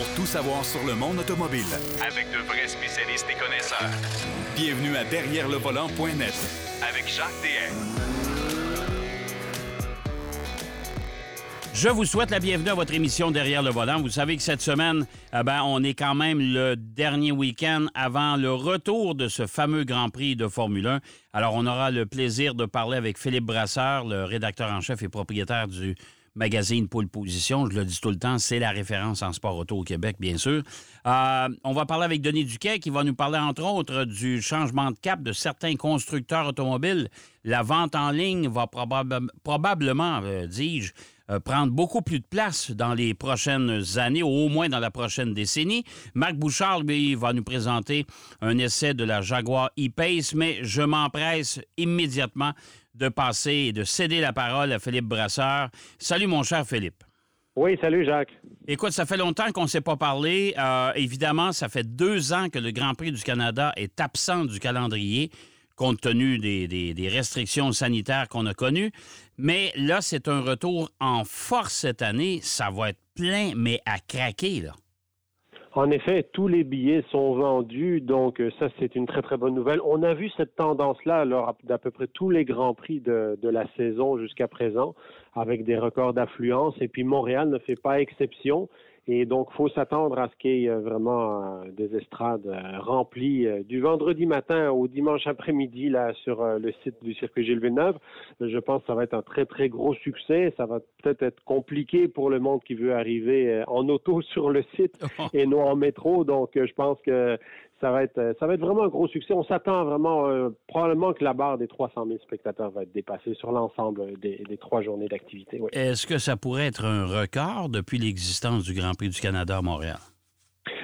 pour tout savoir sur le monde automobile. Avec de vrais spécialistes et connaisseurs. Bienvenue à Derrière le volant.net avec Jacques DM. Je vous souhaite la bienvenue à votre émission Derrière le volant. Vous savez que cette semaine, eh ben, on est quand même le dernier week-end avant le retour de ce fameux Grand Prix de Formule 1. Alors, on aura le plaisir de parler avec Philippe Brasseur, le rédacteur en chef et propriétaire du magazine Pôle Position. Je le dis tout le temps, c'est la référence en sport auto au Québec, bien sûr. Euh, on va parler avec Denis Duquet qui va nous parler, entre autres, du changement de cap de certains constructeurs automobiles. La vente en ligne va probablement, euh, dis-je, euh, prendre beaucoup plus de place dans les prochaines années, ou au moins dans la prochaine décennie. Marc Bouchard, lui, va nous présenter un essai de la Jaguar E-Pace, mais je m'empresse immédiatement de passer et de céder la parole à Philippe Brasseur. Salut, mon cher Philippe. Oui, salut Jacques. Écoute, ça fait longtemps qu'on ne s'est pas parlé. Euh, évidemment, ça fait deux ans que le Grand Prix du Canada est absent du calendrier compte tenu des, des restrictions sanitaires qu'on a connues. Mais là, c'est un retour en force cette année. Ça va être plein, mais à craquer, là. En effet, tous les billets sont vendus, donc euh, ça c'est une très très bonne nouvelle. On a vu cette tendance-là lors d'à peu près tous les grands prix de, de la saison jusqu'à présent, avec des records d'affluence. Et puis Montréal ne fait pas exception. Et donc, faut s'attendre à ce qu'il y ait euh, vraiment euh, des estrades euh, remplies du vendredi matin au dimanche après-midi là sur le site du circuit Gilles Villeneuve. Je pense que ça va être un très très gros succès. Ça va peut-être être compliqué pour le monde qui veut arriver en auto sur le site et non en métro. Donc, je pense que ça va être euh, ça va être vraiment un gros succès. On s'attend vraiment euh, probablement que la barre des 300 000 spectateurs va être dépassée sur l'ensemble des, des, trois journées d'activité. Est-ce que ça pourrait être un record depuis l'existence du Grand Prix du Canada à Montréal?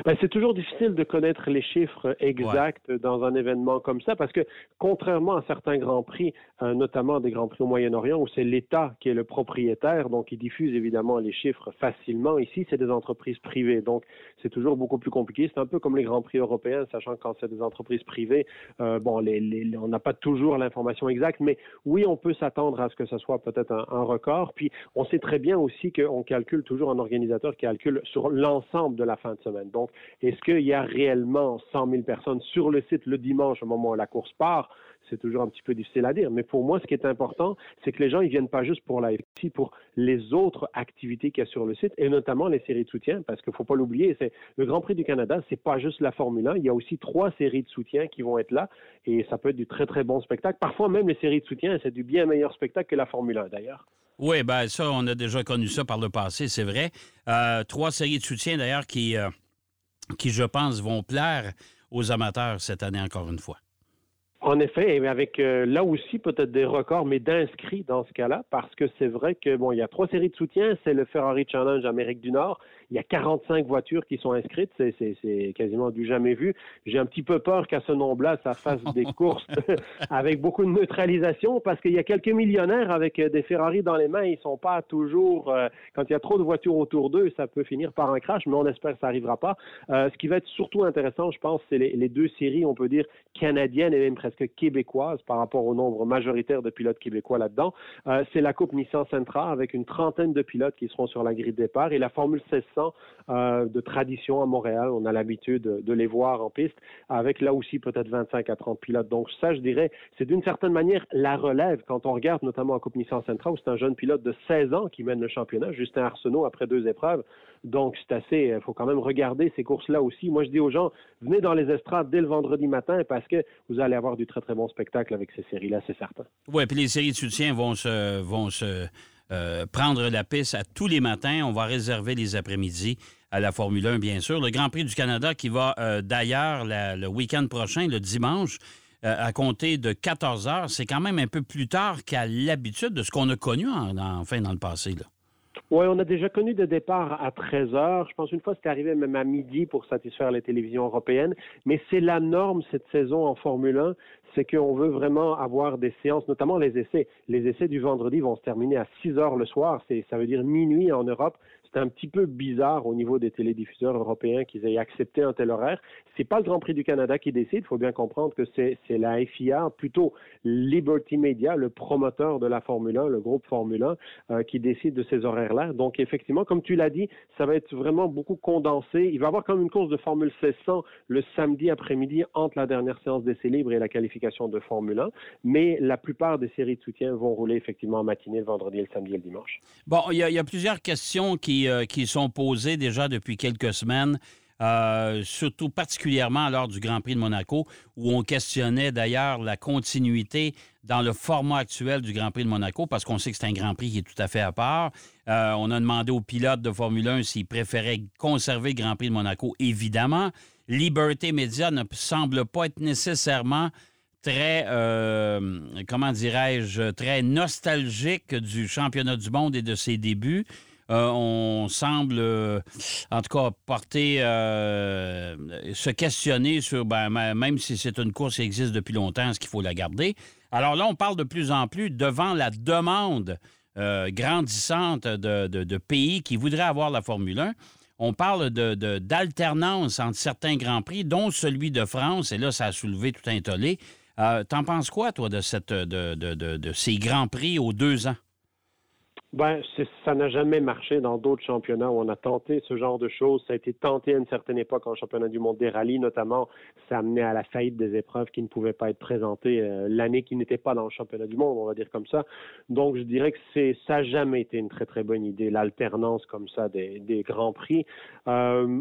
Ben, c'est toujours difficile de connaître les chiffres exacts dans un événement comme ça parce que contrairement à certains grands prix, euh, notamment des grands prix au Moyen-Orient où c'est l'État qui est le propriétaire, donc il diffuse évidemment les chiffres facilement. Ici, c'est des entreprises privées, donc c'est toujours beaucoup plus compliqué. C'est un peu comme les grands prix européens, sachant que quand c'est des entreprises privées, euh, bon, les, les, on n'a pas toujours l'information exacte, mais oui, on peut s'attendre à ce que ce soit peut-être un, un record. Puis on sait très bien aussi qu'on calcule toujours un organisateur qui calcule sur l'ensemble de la fin de semaine. Donc, est-ce qu'il y a réellement 100 000 personnes sur le site le dimanche au moment où la course part? C'est toujours un petit peu difficile à dire. Mais pour moi, ce qui est important, c'est que les gens, ils viennent pas juste pour la FC, pour les autres activités qu'il y a sur le site, et notamment les séries de soutien, parce qu'il faut pas l'oublier, c'est le Grand Prix du Canada, c'est pas juste la Formule 1. Il y a aussi trois séries de soutien qui vont être là, et ça peut être du très, très bon spectacle. Parfois, même les séries de soutien, c'est du bien meilleur spectacle que la Formule 1, d'ailleurs. Oui, ben ça, on a déjà connu ça par le passé, c'est vrai. Euh, trois séries de soutien, d'ailleurs, qui... Euh, qui, je pense, vont plaire aux amateurs cette année encore une fois. En effet, et avec euh, là aussi peut-être des records, mais d'inscrits dans ce cas-là, parce que c'est vrai que bon, il y a trois séries de soutien. C'est le Ferrari Challenge Amérique du Nord. Il y a 45 voitures qui sont inscrites. C'est, quasiment du jamais vu. J'ai un petit peu peur qu'à ce nombre-là, ça fasse des courses avec beaucoup de neutralisation, parce qu'il y a quelques millionnaires avec euh, des Ferrari dans les mains. Ils sont pas toujours. Euh, quand il y a trop de voitures autour d'eux, ça peut finir par un crash, mais on espère que ça arrivera pas. ce qui va être surtout intéressant, je pense, c'est les, les deux séries, on peut dire canadiennes et même presque québécoise par rapport au nombre majoritaire de pilotes québécois là-dedans. Euh, c'est la Coupe Nissan Sentra avec une trentaine de pilotes qui seront sur la grille de départ et la Formule 1600 euh, de tradition à Montréal. On a l'habitude de, les voir en piste avec là aussi peut-être 25 à 30 pilotes. Donc ça, je dirais, c'est d'une certaine manière la relève quand on regarde notamment la Coupe Nissan Sentra où c'est un jeune pilote de 16 ans qui mène le championnat, Justin Arsenault après deux épreuves. Donc c'est assez, il faut quand même regarder ces courses-là aussi. Moi, je dis aux gens, venez dans les estrades dès le vendredi matin parce que vous allez avoir du très très bon spectacle avec ces séries-là, c'est certain. Oui, puis les séries de soutien vont se, vont se euh, prendre la piste à tous les matins. On va réserver les après-midi à la Formule 1, bien sûr. Le Grand Prix du Canada qui va euh, d'ailleurs le week-end prochain, le dimanche, euh, à compter de 14 heures. C'est quand même un peu plus tard qu'à l'habitude de ce qu'on a connu en, dans le passé. Oui, on a déjà connu des départs à 13 heures. Je pense une fois c'était arrivé même à midi pour satisfaire les télévisions européennes. Mais c'est la norme cette saison en Formule 1 c'est qu'on veut vraiment avoir des séances, notamment les essais. Les essais du vendredi vont se terminer à 6 heures le soir, c'est, ça veut dire minuit en Europe. C'est un petit peu bizarre au niveau des télédiffuseurs européens qu'ils aient accepté un tel horaire. C'est pas le Grand Prix du Canada qui décide. Il faut bien comprendre que c'est la FIA, plutôt Liberty Media, le promoteur de la Formule 1, le groupe Formule 1, euh, qui décide de ces horaires-là. Donc, effectivement, comme tu l'as dit, ça va être vraiment beaucoup condensé. Il va y avoir comme une course de Formule 1600 le samedi après-midi entre la dernière séance d'essai libre et la qualification de Formule 1. Mais la plupart des séries de soutien vont rouler effectivement en matinée, le vendredi, le samedi et le dimanche. Bon, il y, a plusieurs questions qui, euh, qui sont posées déjà depuis quelques semaines. Euh, surtout particulièrement lors du Grand Prix de Monaco, où on questionnait d'ailleurs la continuité dans le format actuel du Grand Prix de Monaco, parce qu'on sait que c'est un Grand Prix qui est tout à fait à part. Euh, on a demandé aux pilotes de Formule 1 s'ils préféraient conserver le Grand Prix de Monaco, évidemment. Liberté Média ne semble pas être nécessairement très, comment dirais-je, très nostalgique du championnat du monde et de ses débuts. Euh, on semble, euh, en tout cas, porter, euh, se questionner sur, ben, même si c'est une course qui existe depuis longtemps, est-ce qu'il faut la garder? Alors là, on parle de plus en plus devant la demande grandissante de, pays qui voudraient avoir la Formule 1. On parle d'alternance entre certains grands prix, dont celui de France, et là, ça a soulevé tout un tollé. T'en penses quoi, toi, de, de ces grands prix aux deux ans? Ben, ça n'a jamais marché dans d'autres championnats où on a tenté ce genre de choses. Ça a été tenté à une certaine époque en championnat du monde des rallyes, notamment. Ça amenait à la faillite des épreuves qui ne pouvaient pas être présentées euh, l'année qui n'était pas dans le championnat du monde, on va dire comme ça. Donc, je dirais que c'est ça n'a jamais été une très très bonne idée, l'alternance comme ça des, des grands prix. Euh,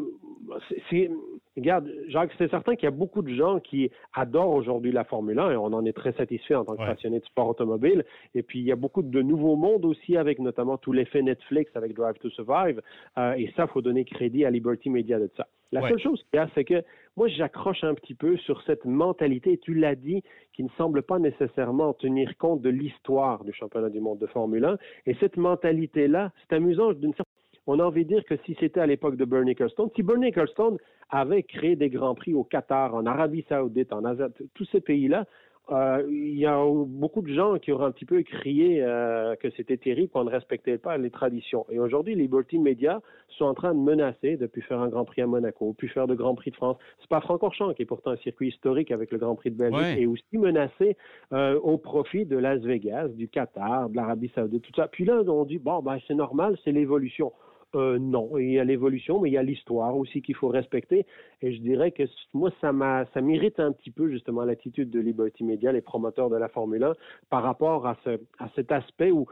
c'est, regarde, Jacques, c'est certain qu'il y a beaucoup de gens qui adorent aujourd'hui la Formule 1 et on en est très satisfait en tant que passionné de sport automobile. Et puis, il y a beaucoup de nouveaux mondes aussi avec notamment tout l'effet Netflix avec Drive to Survive. Euh, et ça, il faut donner crédit à Liberty Media de ça. La seule chose qu'il y a, c'est que moi, j'accroche un petit peu sur cette mentalité, et tu l'as dit, qui ne semble pas nécessairement tenir compte de l'histoire du championnat du monde de Formule 1. Et cette mentalité-là, c'est amusant d'une certaine on a envie de dire que si c'était à l'époque de Bernie Ecclestone, si Bernie Ecclestone avait créé des grands prix au Qatar, en Arabie Saoudite, en Asie, tous ces pays-là, euh, il y a beaucoup de gens qui auraient un petit peu crié euh, que c'était terrible, qu'on ne respectait pas les traditions. Et aujourd'hui, les Liberty Media sont en train de menacer de plus faire un Grand Prix à Monaco, puis faire de Grand Prix de France. C'est pas Francorchamps qui est pourtant un circuit historique avec le Grand Prix de Belgique, et aussi menacé euh, au profit de Las Vegas, du Qatar, de l'Arabie Saoudite, tout ça. Puis là, on dit bon, ben c'est normal, c'est l'évolution. Euh, non, il y a l'évolution, mais il y a l'histoire aussi qu'il faut respecter. Et je dirais que moi, ça m'a, ça m'irrite un petit peu justement l'attitude de Liberty Media, les promoteurs de la Formule 1, par rapport à, ce, à cet aspect où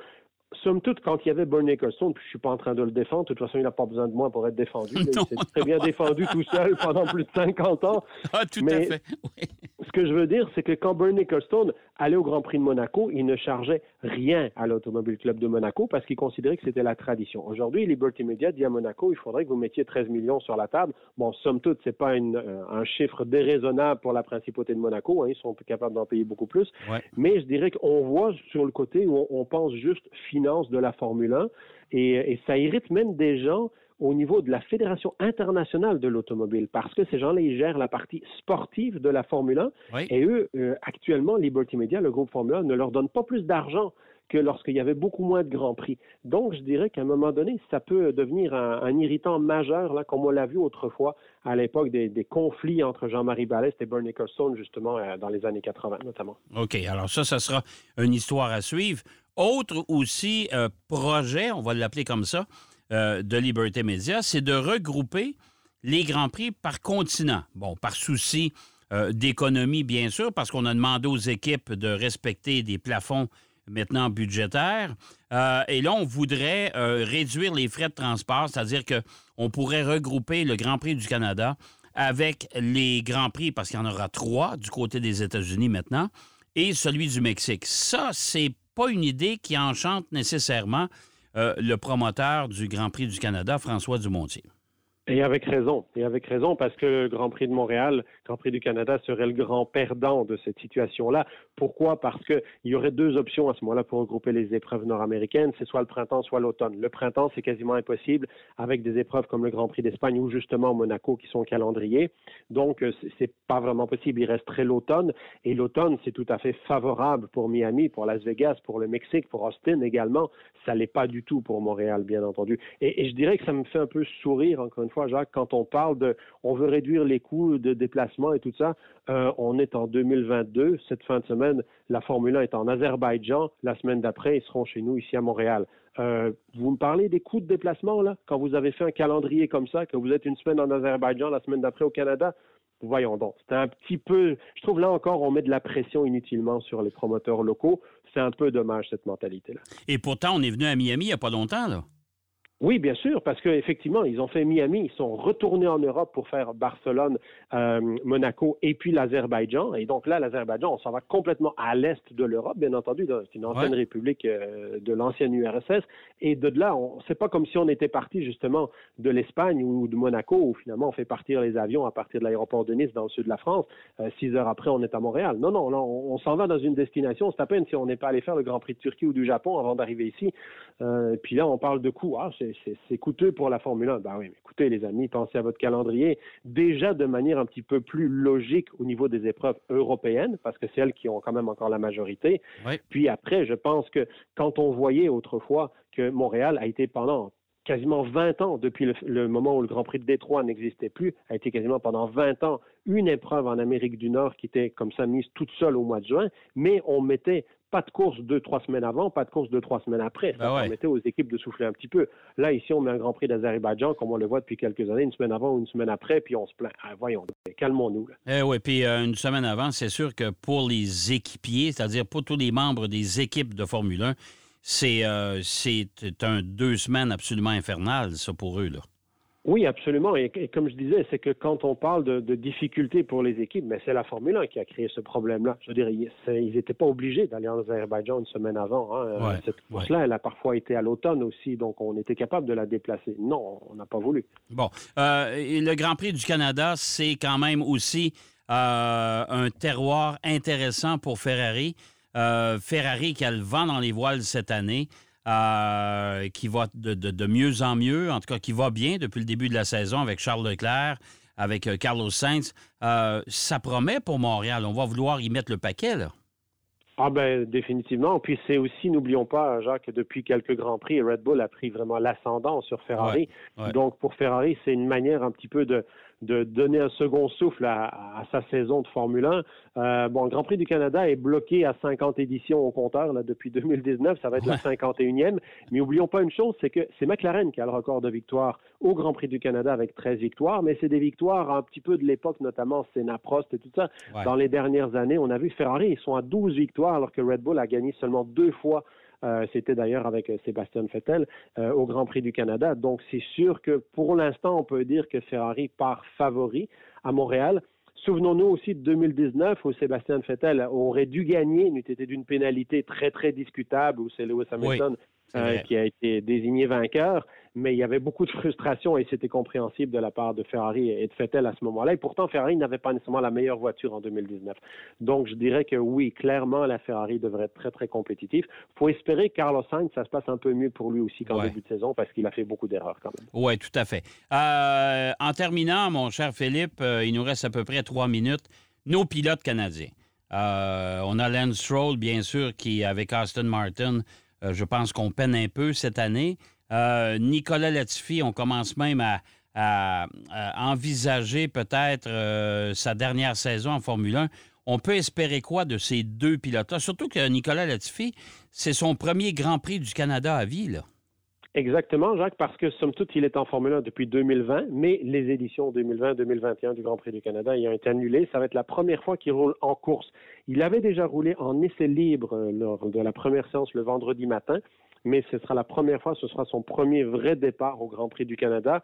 somme toute, quand il y avait Bernie Ecclestone, puis je suis pas en train de le défendre, de toute façon, il n'a pas besoin de moi pour être défendu. il s'est très bien défendu tout seul pendant plus de 50 ans. Ah, tout à fait. Ce que je veux dire, c'est que quand Bernie Ecclestone allait au Grand Prix de Monaco, il ne chargeait rien à l'Automobile Club de Monaco parce qu'il considérait que c'était la tradition. Aujourd'hui, Liberty Media dit à Monaco, il faudrait que vous mettiez 13 millions sur la table. Bon, somme toute, c'est pas euh, un chiffre déraisonnable pour la principauté de Monaco. Hein, ils sont capables d'en payer beaucoup plus. Mais je dirais qu'on voit sur le côté où on, pense juste de la Formule 1 et, et ça irrite même des gens au niveau de la Fédération internationale de l'automobile, parce que ces gens-là, ils gèrent la partie sportive de la Formule 1. Et eux, euh, actuellement, Liberty Media, le groupe Formule 1, ne leur donne pas plus d'argent que lorsqu'il y avait beaucoup moins de grands prix. Donc, je dirais qu'à un moment donné, ça peut devenir un, irritant majeur, là, comme on l'a vu autrefois à l'époque des, conflits entre Jean-Marie Ballest et Bernie Ecclestone, justement, euh, dans les années 80 notamment. OK. Alors ça, ça sera une histoire à suivre. Autre aussi euh, projet, on va l'appeler comme ça, euh, de Liberté Média, c'est de regrouper les Grands Prix par continent. Bon, par souci euh, d'économie, bien sûr, parce qu'on a demandé aux équipes de respecter des plafonds maintenant budgétaires. Et là, on voudrait réduire les frais de transport, c'est-à-dire qu'on pourrait regrouper le Grand Prix du Canada avec les Grands Prix, parce qu'il y en aura trois du côté des États-Unis maintenant, et celui du Mexique. Ça, c'est pas une idée qui enchante nécessairement euh, le promoteur du Grand Prix du Canada, François Dumontier. Et avec raison, et avec raison, parce que le Grand Prix de Montréal, Grand Prix du Canada serait le grand perdant de cette situation-là. Pourquoi? Parce qu'il y aurait deux options à ce moment-là pour regrouper les épreuves nord-américaines, c'est soit le printemps, soit l'automne. Le printemps, c'est quasiment impossible avec des épreuves comme le Grand Prix d'Espagne ou justement Monaco qui sont au calendrier. Donc, euh, c'est pas vraiment possible. Il resterait l'automne, et l'automne, c'est tout à fait favorable pour Miami, pour Las Vegas, pour le Mexique, pour Austin également. Ça l'est pas du tout pour Montréal, bien entendu. Et, et je dirais que ça me fait un peu sourire, encore une fois, quand on parle de, on veut réduire les coûts de déplacement et tout ça. Euh, on est en 2022. Cette fin de semaine, la Formule 1 est en Azerbaïdjan. La semaine d'après, ils seront chez nous ici à Montréal. Euh, vous me parlez des coûts de déplacement, là, quand vous avez fait un calendrier comme ça, que vous êtes une semaine en Azerbaïdjan, la semaine d'après au Canada? Voyons donc, c'est un petit peu, je trouve là encore, on met de la pression inutilement sur les promoteurs locaux. C'est un peu dommage, cette mentalité-là. Et pourtant, on est venu à Miami il n'y a pas longtemps, là. Oui, bien sûr, parce qu'effectivement, ils ont fait Miami, ils sont retournés en Europe pour faire Barcelone, euh, Monaco et puis l'Azerbaïdjan. Et donc là, l'Azerbaïdjan, on s'en va complètement à l'est de l'Europe, bien entendu. C'est une ancienne république euh, de l'ancienne URSS. Et de là, c'est pas comme si on était parti justement de l'Espagne ou de Monaco, où finalement on fait partir les avions à partir de l'aéroport de Nice dans le sud de la France. Euh, six heures après, on est à Montréal. Non, non, on, s'en va dans une destination. C'est à peine si on n'est pas allé faire le Grand Prix de Turquie ou du Japon avant d'arriver ici. puis là, on parle de coûts. Ah, c'est c'est coûteux pour la Formule 1. Ben oui, mais écoutez, les amis, pensez à votre calendrier déjà de manière un petit peu plus logique au niveau des épreuves européennes, parce que c'est elles qui ont quand même encore la majorité. Puis après, je pense que quand on voyait autrefois que Montréal a été pendant quasiment 20 ans, depuis le, moment où le Grand Prix de Détroit n'existait plus, a été quasiment pendant 20 ans une épreuve en Amérique du Nord qui était comme ça mise toute seule au mois de juin, mais on mettait pas de course deux, trois semaines avant, pas de course deux, trois semaines après. Ça ben permettait aux équipes de souffler un petit peu. Là, ici, on met un Grand Prix d'Azerbaïdjan, comme on le voit depuis quelques années, une semaine avant ou une semaine après, puis on se plaint. Ah, voyons, calmons-nous. Eh oui, puis euh, une semaine avant, c'est sûr que pour les équipiers, c'est-à-dire pour tous les membres des équipes de Formule 1, c'est euh, un deux semaines absolument infernal, ça, pour eux. Là. Oui, absolument. Et, comme je disais, c'est que quand on parle de, difficultés pour les équipes, mais c'est la Formule 1 qui a créé ce problème-là. Je veux dire, ils n'étaient pas obligés d'aller en Azerbaïdjan une semaine avant. Hein. Cette course-là, elle a parfois été à l'automne aussi, donc on était capable de la déplacer. Non, on n'a pas voulu. Bon. Euh, le Grand Prix du Canada, c'est quand même aussi euh, un terroir intéressant pour Ferrari. Euh, Ferrari qui a le vent dans les voiles cette année. Euh, qui va de, mieux en mieux, en tout cas qui va bien depuis le début de la saison avec Charles Leclerc, avec euh, Carlos Sainz. Euh, ça promet pour Montréal. On va vouloir y mettre le paquet, là. Ah ben définitivement. Puis c'est aussi, n'oublions pas, Jacques, que depuis quelques grands prix, Red Bull a pris vraiment l'ascendant sur Ferrari. Donc pour Ferrari, c'est une manière un petit peu de, de donner un second souffle à, sa saison de Formule 1. Euh, bon, le Grand Prix du Canada est bloqué à 50 éditions au compteur là, depuis 2019. Ça va être la 51e. Mais oublions pas une chose, c'est que c'est McLaren qui a le record de victoires au Grand Prix du Canada avec 13 victoires. Mais c'est des victoires un petit peu de l'époque, notamment Senna Prost et tout ça. Dans les dernières années, on a vu Ferrari, ils sont à 12 victoires alors que Red Bull a gagné seulement deux fois euh, c'était d'ailleurs avec euh, Sébastien Vettel euh, au Grand Prix du Canada. Donc c'est sûr que pour l'instant, on peut dire que Ferrari part favori à Montréal. Souvenons-nous aussi de 2019 où Sébastien Vettel aurait dû gagner, n'eût été d'une pénalité très très discutable où c'est Lewis Hamilton qui a été désigné vainqueur mais il y avait beaucoup de frustration et c'était compréhensible de la part de Ferrari et de Vettel à ce moment-là. Et pourtant, Ferrari n'avait pas nécessairement la meilleure voiture en 2019. Donc, je dirais que oui, clairement, la Ferrari devrait être très, très compétitive. Il faut espérer que Carlos Sainz, ça se passe un peu mieux pour lui aussi qu'en début de saison parce qu'il a fait beaucoup d'erreurs quand même. Oui, tout à fait. Euh, en terminant, mon cher Philippe, euh, il nous reste à peu près trois minutes. Nos pilotes canadiens. Euh, on a Lance Stroll, bien sûr, qui, avec Aston Martin, je pense qu'on peine un peu cette année. Euh, Nicolas Latifi, on commence même à, envisager peut-être euh, sa dernière saison en Formule 1. On peut espérer quoi de ces deux pilotes-là? Surtout que Nicolas Latifi, c'est son premier Grand Prix du Canada à vie. Là. Exactement, Jacques, parce que somme toute, il est en Formule 1 depuis 2020, mais les éditions 2020-2021 du Grand Prix du Canada ayant été annulées, ça va être la première fois qu'il roule en course. Il avait déjà roulé en essai libre euh, lors de la première séance le vendredi matin mais ce sera la première fois, ce sera son premier vrai départ au Grand Prix du Canada.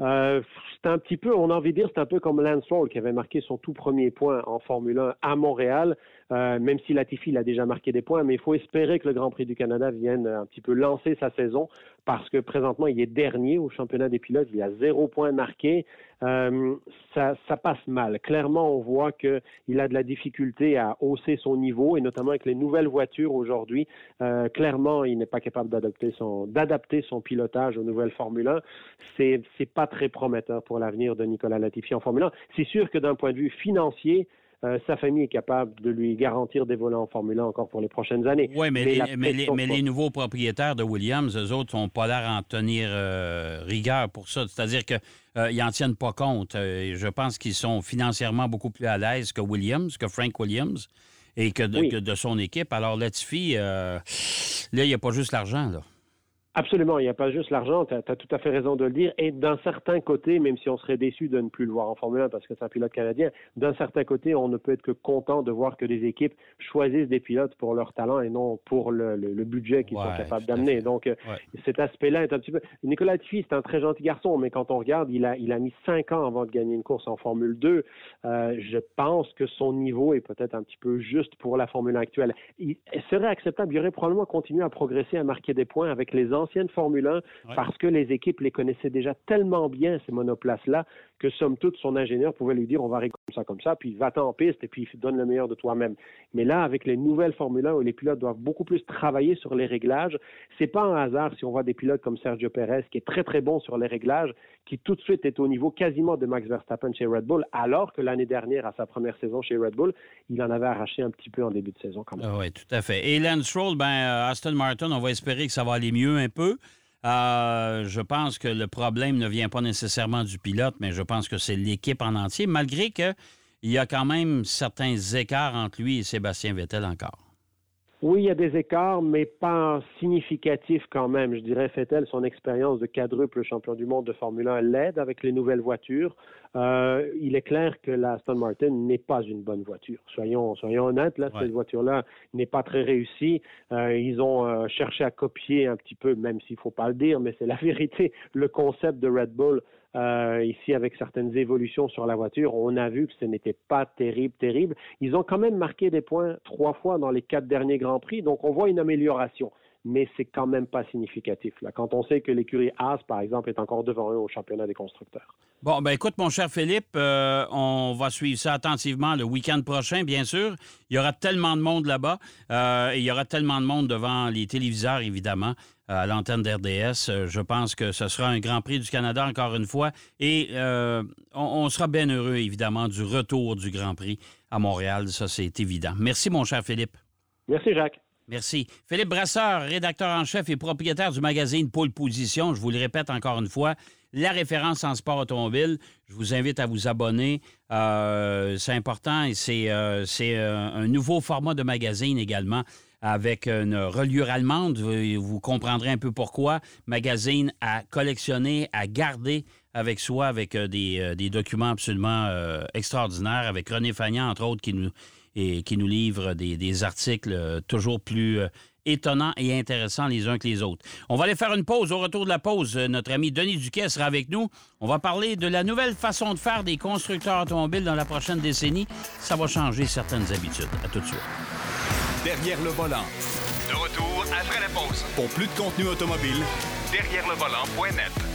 Euh, c'est un petit peu, on a envie de dire, c'est un peu comme Lance Stroll qui avait marqué son tout premier point en Formule 1 à Montréal, euh, même si Latifi il a déjà marqué des points, mais il faut espérer que le Grand Prix du Canada vienne un petit peu lancer sa saison parce que présentement, il est dernier au championnat des pilotes, il a zéro point marqué. Euh, ça, ça, passe mal. Clairement, on voit qu'il a de la difficulté à hausser son niveau, et notamment avec les nouvelles voitures aujourd'hui. Euh, clairement, il n'est pas capable d'adapter son, d'adapter son pilotage aux nouvelles Formule 1. C'est, c'est pas très prometteur pour l'avenir de Nicolas Latifi en Formule 1. C'est sûr que d'un point de vue financier, euh, sa famille est capable de lui garantir des volants en Formule 1 encore pour les prochaines années. Oui, mais, les, nouveaux propriétaires de Williams, eux autres, n'ont pas l'air en tenir euh, rigueur pour ça. C'est-à-dire qu'ils euh, n'en tiennent pas compte. je pense qu'ils sont financièrement beaucoup plus à l'aise que Williams, que Frank Williams, et que de, que de son équipe. Alors, Latifi, là, il n'y a pas juste l'argent, là. Absolument, il n'y a pas juste l'argent, tu as, tout à fait raison de le dire. Et d'un certain côté, même si on serait déçu de ne plus le voir en Formule 1 parce que c'est un pilote canadien, d'un certain côté, on ne peut être que content de voir que les équipes choisissent des pilotes pour leur talent et non pour le, budget qu'ils sont capables d'amener. Donc, euh, cet aspect-là est un petit peu... Nicolas Tiffy, c'est un très gentil garçon, mais quand on regarde, il a, il a mis cinq ans avant de gagner une course en Formule 2. Euh, je pense que son niveau est peut-être un petit peu juste pour la Formule 1 actuelle. Il serait acceptable, il aurait probablement continué à progresser, à marquer des points avec les ancienne Formule 1 parce que les équipes les connaissaient déjà tellement bien, ces monoplaces-là, que somme toute, son ingénieur pouvait lui dire on va régler comme ça, comme ça, puis va-t'en en piste et puis donne le meilleur de toi-même. Mais là, avec les nouvelles Formule 1 où les pilotes doivent beaucoup plus travailler sur les réglages, c'est pas un hasard si on voit des pilotes comme Sergio Perez qui est très très bon sur les réglages, qui tout de suite est au niveau quasiment de Max Verstappen chez Red Bull, alors que l'année dernière, à sa première saison chez Red Bull, il en avait arraché un petit peu en début de saison quand même. Ah oui, tout à fait. Et Lance Stroll, ben, euh, Aston Martin, on va espérer que ça va aller mieux un peu. Euh, je pense que le problème ne vient pas nécessairement du pilote, mais je pense que c'est l'équipe en entier, malgré qu'il y a quand même certains écarts entre lui et Sébastien Vettel encore. Oui, il y a des écarts, mais pas significatifs quand même. Je dirais, Vettel, son expérience de quadruple champion du monde de Formule 1 l'aide avec les nouvelles voitures. Euh, il est clair que la Aston Martin n'est pas une bonne voiture. Soyons, soyons honnêtes, là, cette voiture-là n'est pas très réussie. Euh, ils ont euh, cherché à copier un petit peu, même s'il ne faut pas le dire, mais c'est la vérité, le concept de Red Bull. Ici, avec certaines évolutions sur la voiture, on a vu que ce n'était pas terrible, terrible. Ils ont quand même marqué des points trois fois dans les quatre derniers Grands Prix, donc on voit une amélioration mais c'est quand même pas significatif. Là. Quand on sait que l'écurie Haas, par exemple, est encore devant eux au championnat des constructeurs. Bon, ben écoute, mon cher Philippe, euh, on va suivre ça attentivement le week-end prochain, bien sûr. Il y aura tellement de monde là-bas euh, et il y aura tellement de monde devant les téléviseurs, évidemment, à l'antenne d'RDS. Je pense que ce sera un Grand Prix du Canada, encore une fois. Et euh, on, sera bien heureux, évidemment, du retour du Grand Prix à Montréal. Ça, c'est évident. Merci, mon cher Philippe. Merci, Jacques. Merci. Philippe Brasseur, rédacteur en chef et propriétaire du magazine Pôle Position. Je vous le répète encore une fois, la référence en sport automobile. Je vous invite à vous abonner. Euh, c'est important et c'est euh, euh, un nouveau format de magazine également avec une reliure allemande. Vous, comprendrez un peu pourquoi. Magazine à collectionner, à garder avec soi, avec des, des, documents absolument extraordinaires, avec René Fagnan, entre autres, qui nous et qui nous livre des, articles euh, toujours plus euh, étonnants et intéressants les uns que les autres. On va aller faire une pause. Au retour de la pause, euh, notre ami Denis Duquet sera avec nous. On va parler de la nouvelle façon de faire des constructeurs automobiles dans la prochaine décennie. Ça va changer certaines habitudes. À tout de suite. Derrière le volant. De retour après la pause. Pour plus de contenu automobile, derrière le volant.net.